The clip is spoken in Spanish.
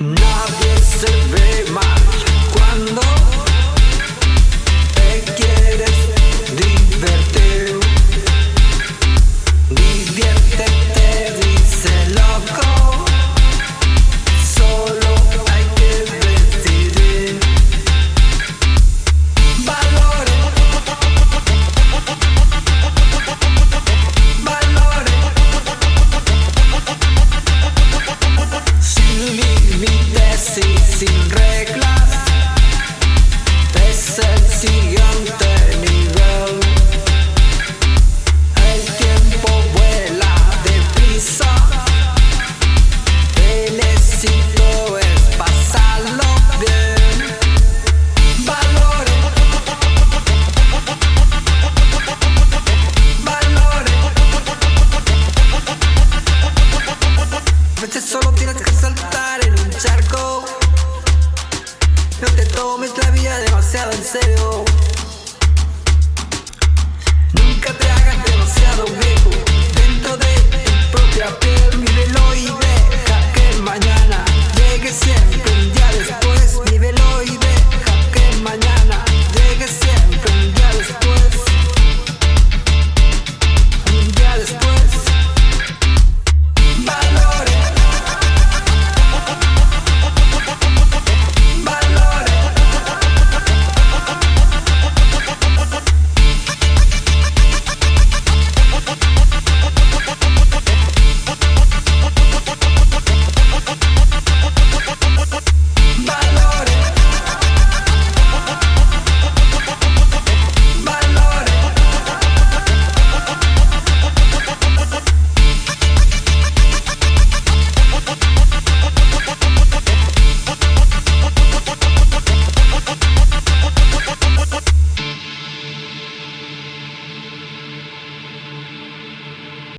Nadie se ve mal cuando así sin reglas. tomo mis vida demasiado en serio.